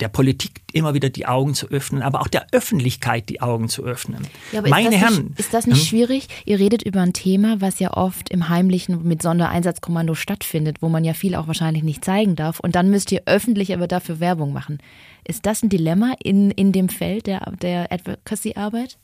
der Politik immer wieder die Augen zu öffnen, aber auch der Öffentlichkeit die Augen zu öffnen. Ja, Meine ist Herren. Nicht, ist das nicht hm? schwierig? Ihr redet über ein Thema, was ja oft im Heimlichen mit Sondereinsatzkommando stattfindet, wo man ja viel auch wahrscheinlich nicht zeigen darf. Und dann müsst ihr öffentlich aber dafür Werbung machen. Ist das ein Dilemma in, in dem Feld der, der Advocacy-Arbeit?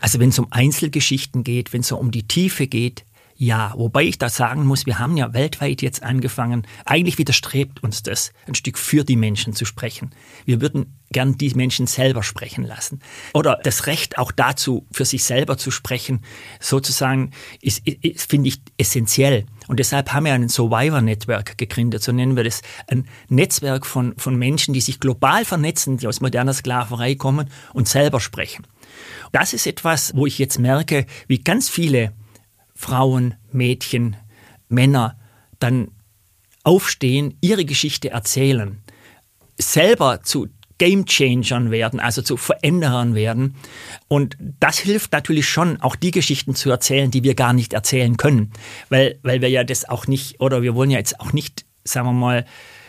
Also wenn es um Einzelgeschichten geht, wenn es um die Tiefe geht, ja, wobei ich da sagen muss, wir haben ja weltweit jetzt angefangen, eigentlich widerstrebt uns das, ein Stück für die Menschen zu sprechen. Wir würden gern die Menschen selber sprechen lassen. Oder das Recht auch dazu, für sich selber zu sprechen, sozusagen, ist, ist finde ich, essentiell. Und deshalb haben wir ein Survivor Network gegründet, so nennen wir das. Ein Netzwerk von, von Menschen, die sich global vernetzen, die aus moderner Sklaverei kommen und selber sprechen. Das ist etwas, wo ich jetzt merke, wie ganz viele Frauen, Mädchen, Männer dann aufstehen, ihre Geschichte erzählen, selber zu Gamechangern werden, also zu Veränderern werden. Und das hilft natürlich schon, auch die Geschichten zu erzählen, die wir gar nicht erzählen können. Weil, weil wir ja das auch nicht, oder wir wollen ja jetzt auch nicht, sagen wir mal,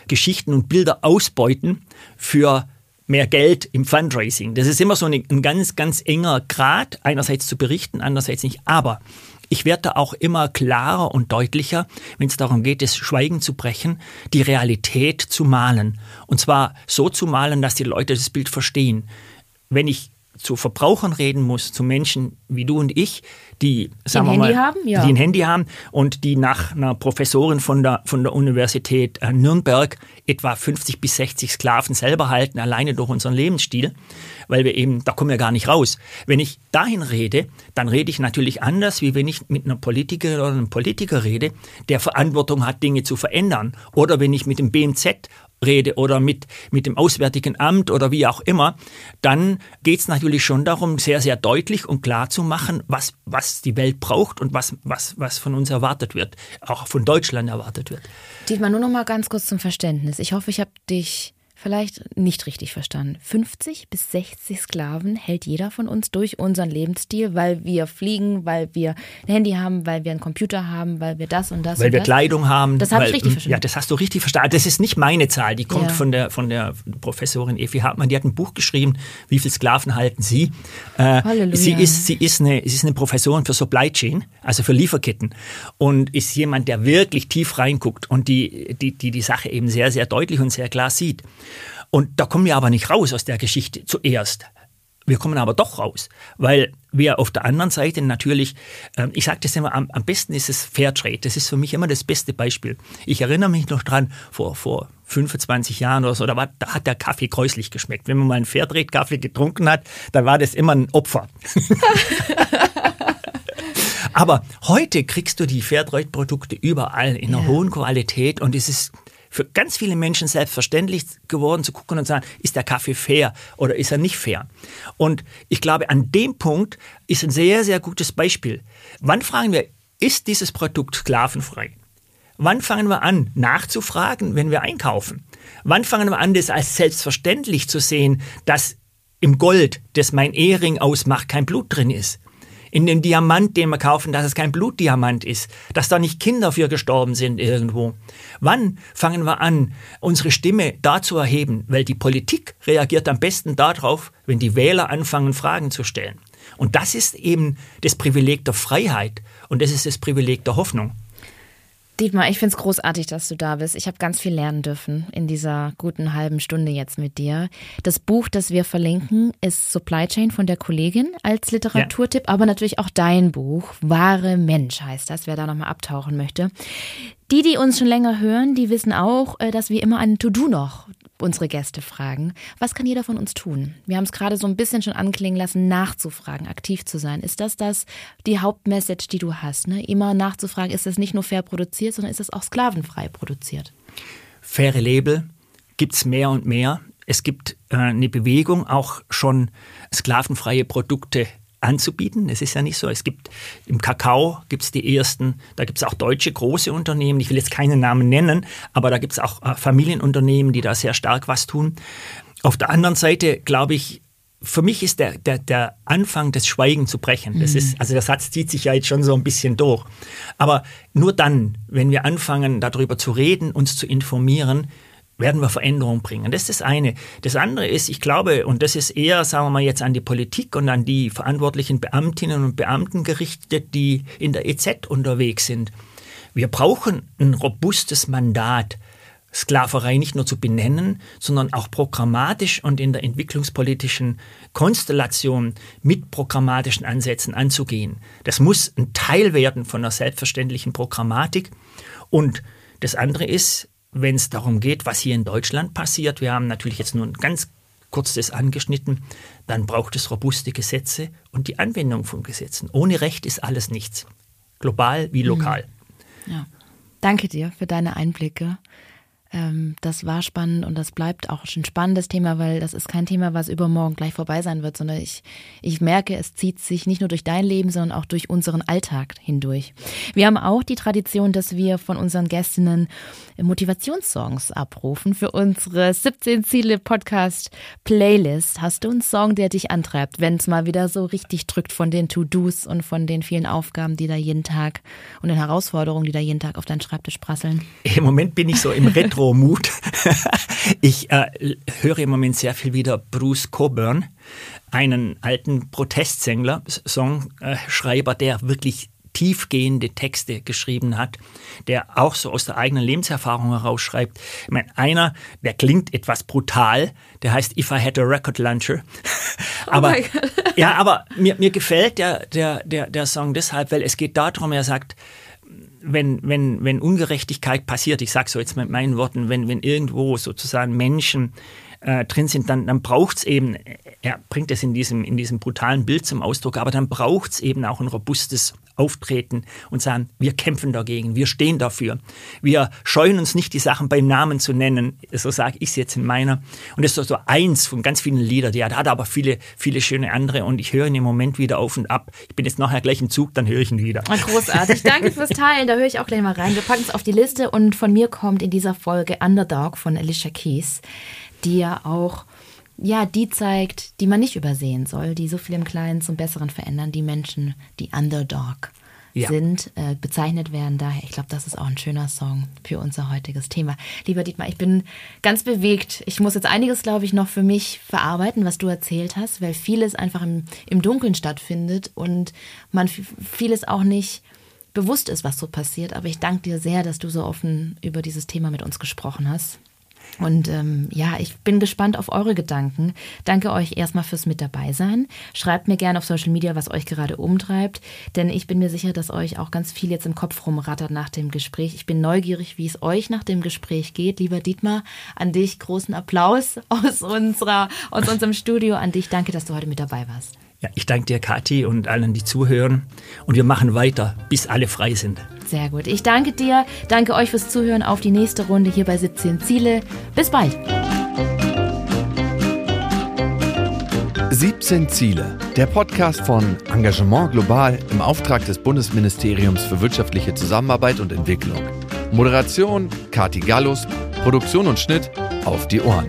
Geschichten und Bilder ausbeuten für mehr Geld im Fundraising. Das ist immer so ein ganz, ganz enger Grad, einerseits zu berichten, andererseits nicht. Aber ich werde da auch immer klarer und deutlicher, wenn es darum geht, das Schweigen zu brechen, die Realität zu malen. Und zwar so zu malen, dass die Leute das Bild verstehen. Wenn ich zu Verbrauchern reden muss, zu Menschen wie du und ich, die, sagen ein wir Handy mal, haben, ja. die ein Handy haben und die nach einer Professorin von der, von der Universität äh, Nürnberg etwa 50 bis 60 Sklaven selber halten, alleine durch unseren Lebensstil, weil wir eben, da kommen wir gar nicht raus. Wenn ich dahin rede, dann rede ich natürlich anders, wie wenn ich mit einer Politikerin oder einem Politiker rede, der Verantwortung hat, Dinge zu verändern. Oder wenn ich mit dem BMZ rede oder mit, mit dem Auswärtigen Amt oder wie auch immer, dann geht es natürlich schon darum, sehr, sehr deutlich und klar zu machen, was, was die Welt braucht und was, was, was von uns erwartet wird, auch von Deutschland erwartet wird. Dietmar, nur noch mal ganz kurz zum Verständnis. Ich hoffe, ich habe dich vielleicht nicht richtig verstanden. 50 bis 60 Sklaven hält jeder von uns durch unseren Lebensstil, weil wir fliegen, weil wir ein Handy haben, weil wir einen Computer haben, weil wir das und das Weil und wir das. Kleidung haben. Das habe ich richtig verstanden. Ja, das hast du richtig verstanden. Das ist nicht meine Zahl, die kommt Ja. von, der, von der Professorin Evi Hartmann. Die hat ein Buch geschrieben, wie viele Sklaven halten sie. Äh, Halleluja. sie, ist, sie, ist eine, sie ist eine Professorin für Supply Chain, also für Lieferketten und ist jemand, der wirklich tief reinguckt und die die, die, die Sache eben sehr, sehr deutlich und sehr klar sieht. Und da kommen wir aber nicht raus aus der Geschichte zuerst. Wir kommen aber doch raus, weil wir auf der anderen Seite natürlich, ähm, ich sage das immer, am, am besten ist es Fairtrade. Das ist für mich immer das beste Beispiel. Ich erinnere mich noch dran, vor, vor 25 Jahren oder so, da, war, da hat der Kaffee gräuslich geschmeckt. Wenn man mal einen Fairtrade-Kaffee getrunken hat, dann war das immer ein Opfer. Aber heute kriegst du die Fairtrade-Produkte überall in einer Ja. hohen Qualität und es ist für ganz viele Menschen selbstverständlich geworden zu gucken und zu sagen, ist der Kaffee fair oder ist er nicht fair? Und ich glaube, an dem Punkt ist ein sehr, sehr gutes Beispiel. Wann fragen wir, ist dieses Produkt sklavenfrei? Wann fangen wir an, nachzufragen, wenn wir einkaufen? Wann fangen wir an, das als selbstverständlich zu sehen, dass im Gold, das mein Ehering ausmacht, kein Blut drin ist? In dem Diamant, den wir kaufen, dass es kein Blutdiamant ist, dass da nicht Kinder für gestorben sind irgendwo. Wann fangen wir an, unsere Stimme da zu erheben? Weil die Politik reagiert am besten darauf, wenn die Wähler anfangen, Fragen zu stellen. Und das ist eben das Privileg der Freiheit und das ist das Privileg der Hoffnung. Dietmar, ich finde es großartig, dass du da bist. Ich habe ganz viel lernen dürfen in dieser guten halben Stunde jetzt mit dir. Das Buch, das wir verlinken, ist Supply Chain von der Kollegin als Literaturtipp, aber natürlich auch dein Buch. Wahre Mensch heißt das, wer da nochmal abtauchen möchte. Die, die uns schon länger hören, die wissen auch, äh, dass wir immer ein To-Do noch unsere Gäste fragen. Was kann jeder von uns tun? Wir haben es gerade so ein bisschen schon anklingen lassen, nachzufragen, aktiv zu sein. Ist das das die Hauptmessage, die du hast? Ne? Immer nachzufragen, ist das nicht nur fair produziert, sondern ist das auch sklavenfrei produziert? faire Label gibt's mehr und mehr. Es gibt äh, eine Bewegung, auch schon sklavenfreie Produkte anzubieten. Es ist ja nicht so. Es gibt im Kakao gibt's die ersten, da gibt's auch deutsche große Unternehmen, ich will jetzt keinen Namen nennen, aber da gibt's auch äh, Familienunternehmen, die da sehr stark was tun. Auf der anderen Seite glaube ich, für mich ist der, der, der Anfang des Schweigen zu brechen. Das ist, also der Satz zieht sich ja jetzt schon so ein bisschen durch. Aber nur dann, wenn wir anfangen, darüber zu reden, uns zu informieren, werden wir Veränderungen bringen. Das ist das eine. Das andere ist, ich glaube, und das ist eher, sagen wir mal, jetzt an die Politik und an die verantwortlichen Beamtinnen und Beamten gerichtet, die in der EZ unterwegs sind. Wir brauchen ein robustes Mandat, Sklaverei nicht nur zu benennen, sondern auch programmatisch und in der entwicklungspolitischen Konstellation mit programmatischen Ansätzen anzugehen. Das muss ein Teil werden von einer selbstverständlichen Programmatik. Und das andere ist, wenn es darum geht, was hier in Deutschland passiert, wir haben natürlich jetzt nur ein ganz kurz das angeschnitten, dann braucht es robuste Gesetze und die Anwendung von Gesetzen. Ohne Recht ist alles nichts, global wie lokal. Ja. Danke dir für deine Einblicke. Ähm, das war spannend und das bleibt auch ein spannendes Thema, weil das ist kein Thema, was übermorgen gleich vorbei sein wird, sondern ich, ich merke, es zieht sich nicht nur durch dein Leben, sondern auch durch unseren Alltag hindurch. Wir haben auch die Tradition, dass wir von unseren Gästinnen Motivationssongs abrufen für unsere 17 Ziele Podcast Playlist. Hast du einen Song, der dich antreibt, wenn es mal wieder so richtig drückt von den To-Dos und von den vielen Aufgaben, die da jeden Tag und den Herausforderungen, die da jeden Tag auf deinen Schreibtisch prasseln? Im Moment bin ich so im Retro-Mut. Ich äh, höre im Moment sehr viel wieder Bruce Coburn, einen alten Protestsängler, Songschreiber, der wirklich tiefgehende Texte geschrieben hat, der auch so aus der eigenen Lebenserfahrung herausschreibt. Ich meine, einer, der klingt etwas brutal, der heißt If I Had a Record Launcher. Oh aber, oh ja, aber mir, mir gefällt der, der, der, der Song deshalb, weil es geht darum, er sagt, wenn, wenn, wenn Ungerechtigkeit passiert, ich sage so jetzt mit meinen Worten, wenn, wenn irgendwo sozusagen Menschen äh, drin sind, dann, dann braucht es eben, er bringt es in diesem, in diesem brutalen Bild zum Ausdruck, aber dann braucht es eben auch ein robustes Auftreten und sagen, wir kämpfen dagegen, wir stehen dafür. Wir scheuen uns nicht, die Sachen beim Namen zu nennen, so sage ich es jetzt in meiner. Und das ist so eins von ganz vielen Liedern, die hat, hat aber viele, viele schöne andere und ich höre ihn im Moment wieder auf und ab. Ich bin jetzt nachher gleich im Zug, dann höre ich ihn wieder. Ah, großartig, danke fürs Teilen, da höre ich auch gleich mal rein. Wir packen es auf die Liste und von mir kommt in dieser Folge Underdog von Alicia Keys die ja auch ja, die zeigt, die man nicht übersehen soll, die so viel im Kleinen zum Besseren verändern, die Menschen, die Underdog ja. sind, äh, bezeichnet werden. Daher, ich glaube, das ist auch ein schöner Song für unser heutiges Thema. Lieber Dietmar, ich bin ganz bewegt. Ich muss jetzt einiges, glaube ich, noch für mich verarbeiten, was du erzählt hast, weil vieles einfach im, im Dunkeln stattfindet und man vieles auch nicht bewusst ist, was so passiert. Aber ich danke dir sehr, dass du so offen über dieses Thema mit uns gesprochen hast. Und ähm, ja, ich bin gespannt auf eure Gedanken. Danke euch erstmal fürs mit dabei sein. Schreibt mir gerne auf Social Media, was euch gerade umtreibt, denn ich bin mir sicher, dass euch auch ganz viel jetzt im Kopf rumrattert nach dem Gespräch. Ich bin neugierig, wie es euch nach dem Gespräch geht. Lieber Dietmar, an dich großen Applaus aus, unserer, aus unserem Studio. An dich danke, dass du heute mit dabei warst. Ja, ich danke dir, Kathi, und allen, die zuhören. Und wir machen weiter, bis alle frei sind. Sehr gut. Ich danke dir. Danke euch fürs Zuhören auf die nächste Runde hier bei 17 Ziele. Bis bald. 17 Ziele, der Podcast von Engagement Global im Auftrag des Bundesministeriums für wirtschaftliche Zusammenarbeit und Entwicklung. Moderation Kati Gallus, Produktion und Schnitt auf die Ohren.